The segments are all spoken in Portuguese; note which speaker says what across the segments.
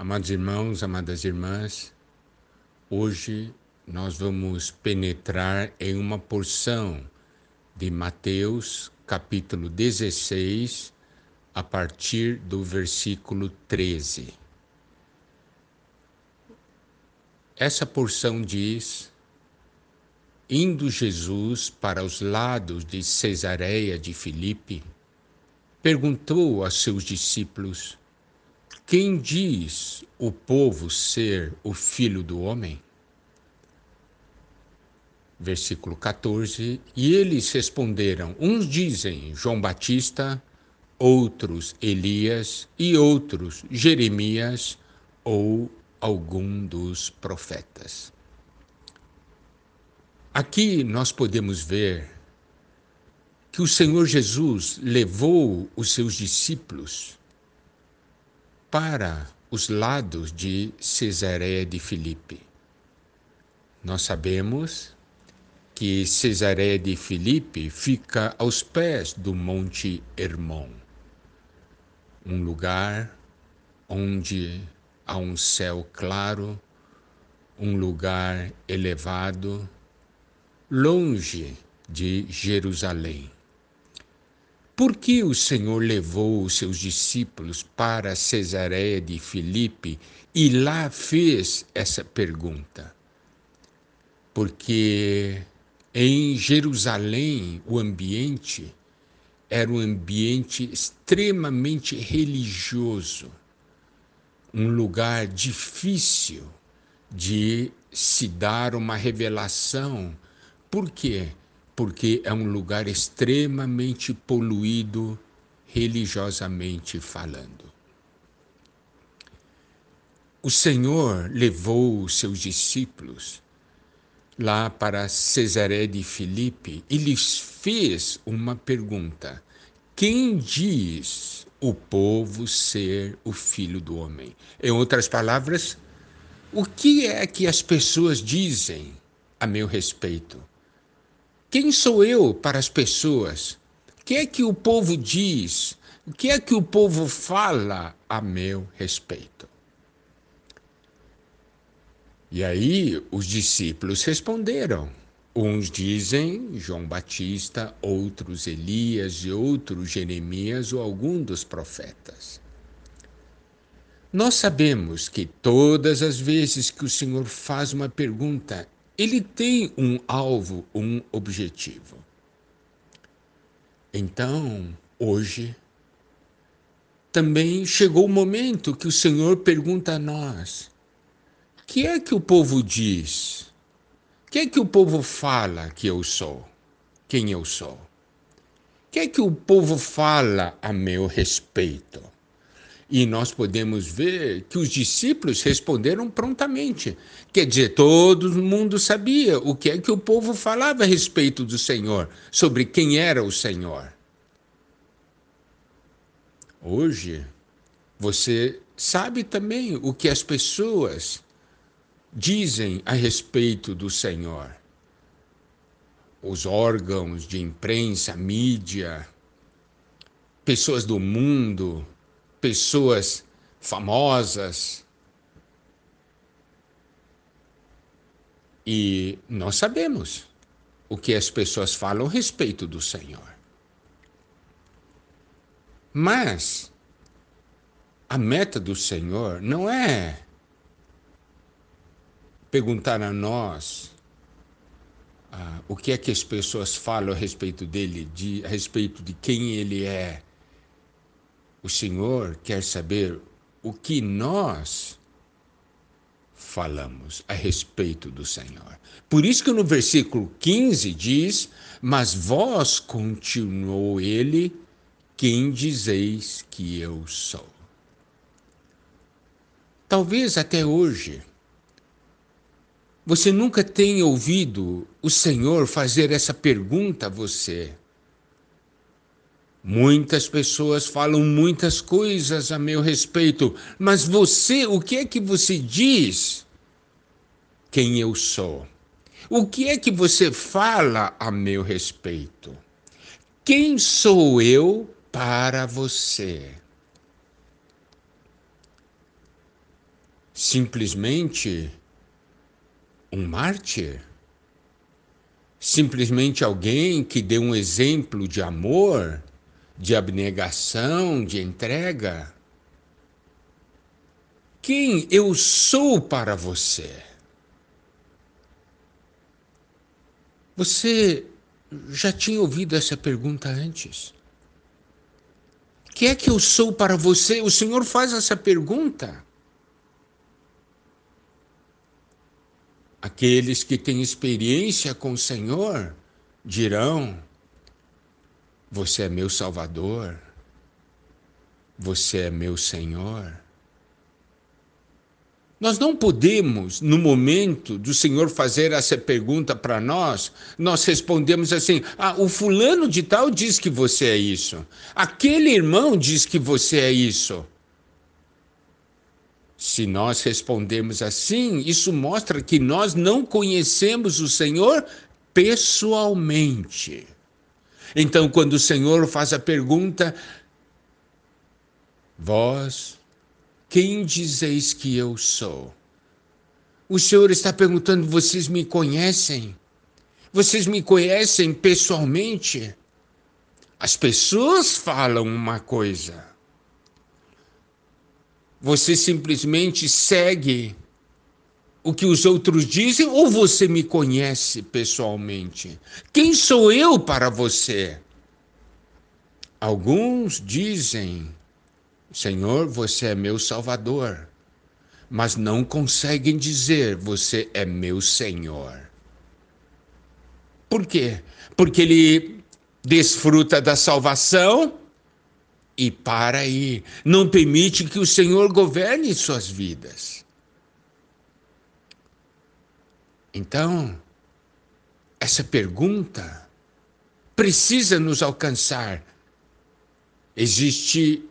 Speaker 1: Amados irmãos, amadas irmãs, hoje nós vamos penetrar em uma porção de Mateus, capítulo 16, a partir do versículo 13. Essa porção diz: Indo Jesus para os lados de Cesareia de Filipe, perguntou a seus discípulos: quem diz o povo ser o filho do homem? Versículo 14: E eles responderam: Uns dizem João Batista, outros Elias e outros Jeremias ou algum dos profetas. Aqui nós podemos ver que o Senhor Jesus levou os seus discípulos para os lados de Cesareia de Filipe. Nós sabemos que Cesareia de Filipe fica aos pés do Monte Hermon, um lugar onde há um céu claro, um lugar elevado, longe de Jerusalém. Por que o Senhor levou os seus discípulos para Cesareia de Filipe e lá fez essa pergunta? Porque em Jerusalém o ambiente era um ambiente extremamente religioso, um lugar difícil de se dar uma revelação. Por quê? Porque é um lugar extremamente poluído religiosamente falando. O Senhor levou os seus discípulos lá para Cesaré de Filipe e lhes fez uma pergunta: Quem diz o povo ser o filho do homem? Em outras palavras, o que é que as pessoas dizem a meu respeito? Quem sou eu para as pessoas? O que é que o povo diz? O que é que o povo fala a meu respeito? E aí os discípulos responderam. Uns dizem João Batista, outros Elias e outros Jeremias ou algum dos profetas. Nós sabemos que todas as vezes que o Senhor faz uma pergunta, ele tem um alvo, um objetivo. Então, hoje, também chegou o momento que o Senhor pergunta a nós: o que é que o povo diz? O que é que o povo fala que eu sou? Quem eu sou? O que é que o povo fala a meu respeito? E nós podemos ver que os discípulos responderam prontamente. Quer dizer, todo mundo sabia o que é que o povo falava a respeito do Senhor, sobre quem era o Senhor. Hoje, você sabe também o que as pessoas dizem a respeito do Senhor. Os órgãos de imprensa, mídia, pessoas do mundo, pessoas famosas. E nós sabemos o que as pessoas falam a respeito do Senhor. Mas a meta do Senhor não é perguntar a nós ah, o que é que as pessoas falam a respeito dele, de, a respeito de quem ele é, o Senhor quer saber o que nós falamos a respeito do Senhor. Por isso que no versículo 15 diz: Mas vós, continuou ele, quem dizeis que eu sou? Talvez até hoje você nunca tenha ouvido o Senhor fazer essa pergunta a você. Muitas pessoas falam muitas coisas a meu respeito, mas você, o que é que você diz? Quem eu sou? O que é que você fala a meu respeito? Quem sou eu para você? simplesmente um mártir? Simplesmente alguém que deu um exemplo de amor, de abnegação, de entrega? Quem eu sou para você? Você já tinha ouvido essa pergunta antes? Que é que eu sou para você? O Senhor faz essa pergunta. Aqueles que têm experiência com o Senhor dirão: Você é meu Salvador, você é meu Senhor. Nós não podemos, no momento do Senhor fazer essa pergunta para nós, nós respondemos assim: ah, o fulano de tal diz que você é isso, aquele irmão diz que você é isso. Se nós respondemos assim, isso mostra que nós não conhecemos o Senhor pessoalmente. Então, quando o Senhor faz a pergunta, vós quem dizeis que eu sou? O Senhor está perguntando: vocês me conhecem? Vocês me conhecem pessoalmente? As pessoas falam uma coisa. Você simplesmente segue o que os outros dizem ou você me conhece pessoalmente? Quem sou eu para você? Alguns dizem Senhor, você é meu Salvador, mas não conseguem dizer você é meu Senhor. Por quê? Porque ele desfruta da salvação e para aí, não permite que o Senhor governe suas vidas. Então, essa pergunta precisa nos alcançar. Existe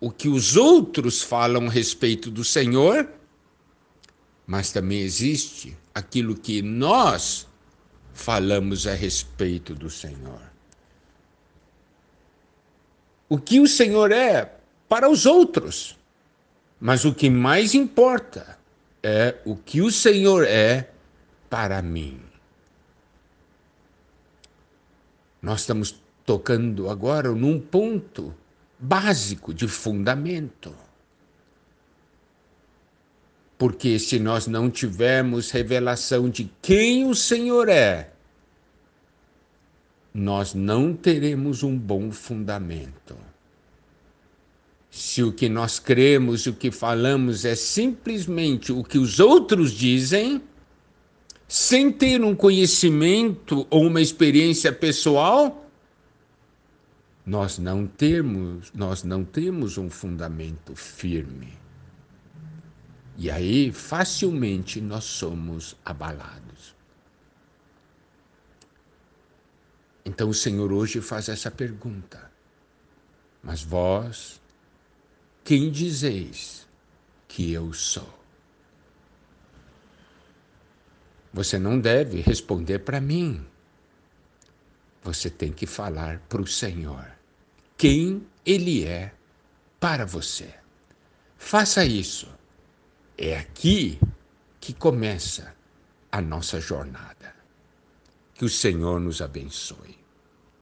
Speaker 1: o que os outros falam a respeito do Senhor, mas também existe aquilo que nós falamos a respeito do Senhor. O que o Senhor é para os outros, mas o que mais importa é o que o Senhor é para mim. Nós estamos tocando agora num ponto básico, de fundamento. Porque se nós não tivermos revelação de quem o Senhor é, nós não teremos um bom fundamento. Se o que nós cremos o que falamos é simplesmente o que os outros dizem, sem ter um conhecimento ou uma experiência pessoal, nós não temos, nós não temos um fundamento firme. E aí facilmente nós somos abalados. Então o Senhor hoje faz essa pergunta: Mas vós, quem dizeis que eu sou? Você não deve responder para mim. Você tem que falar para o Senhor quem Ele é para você. Faça isso. É aqui que começa a nossa jornada. Que o Senhor nos abençoe.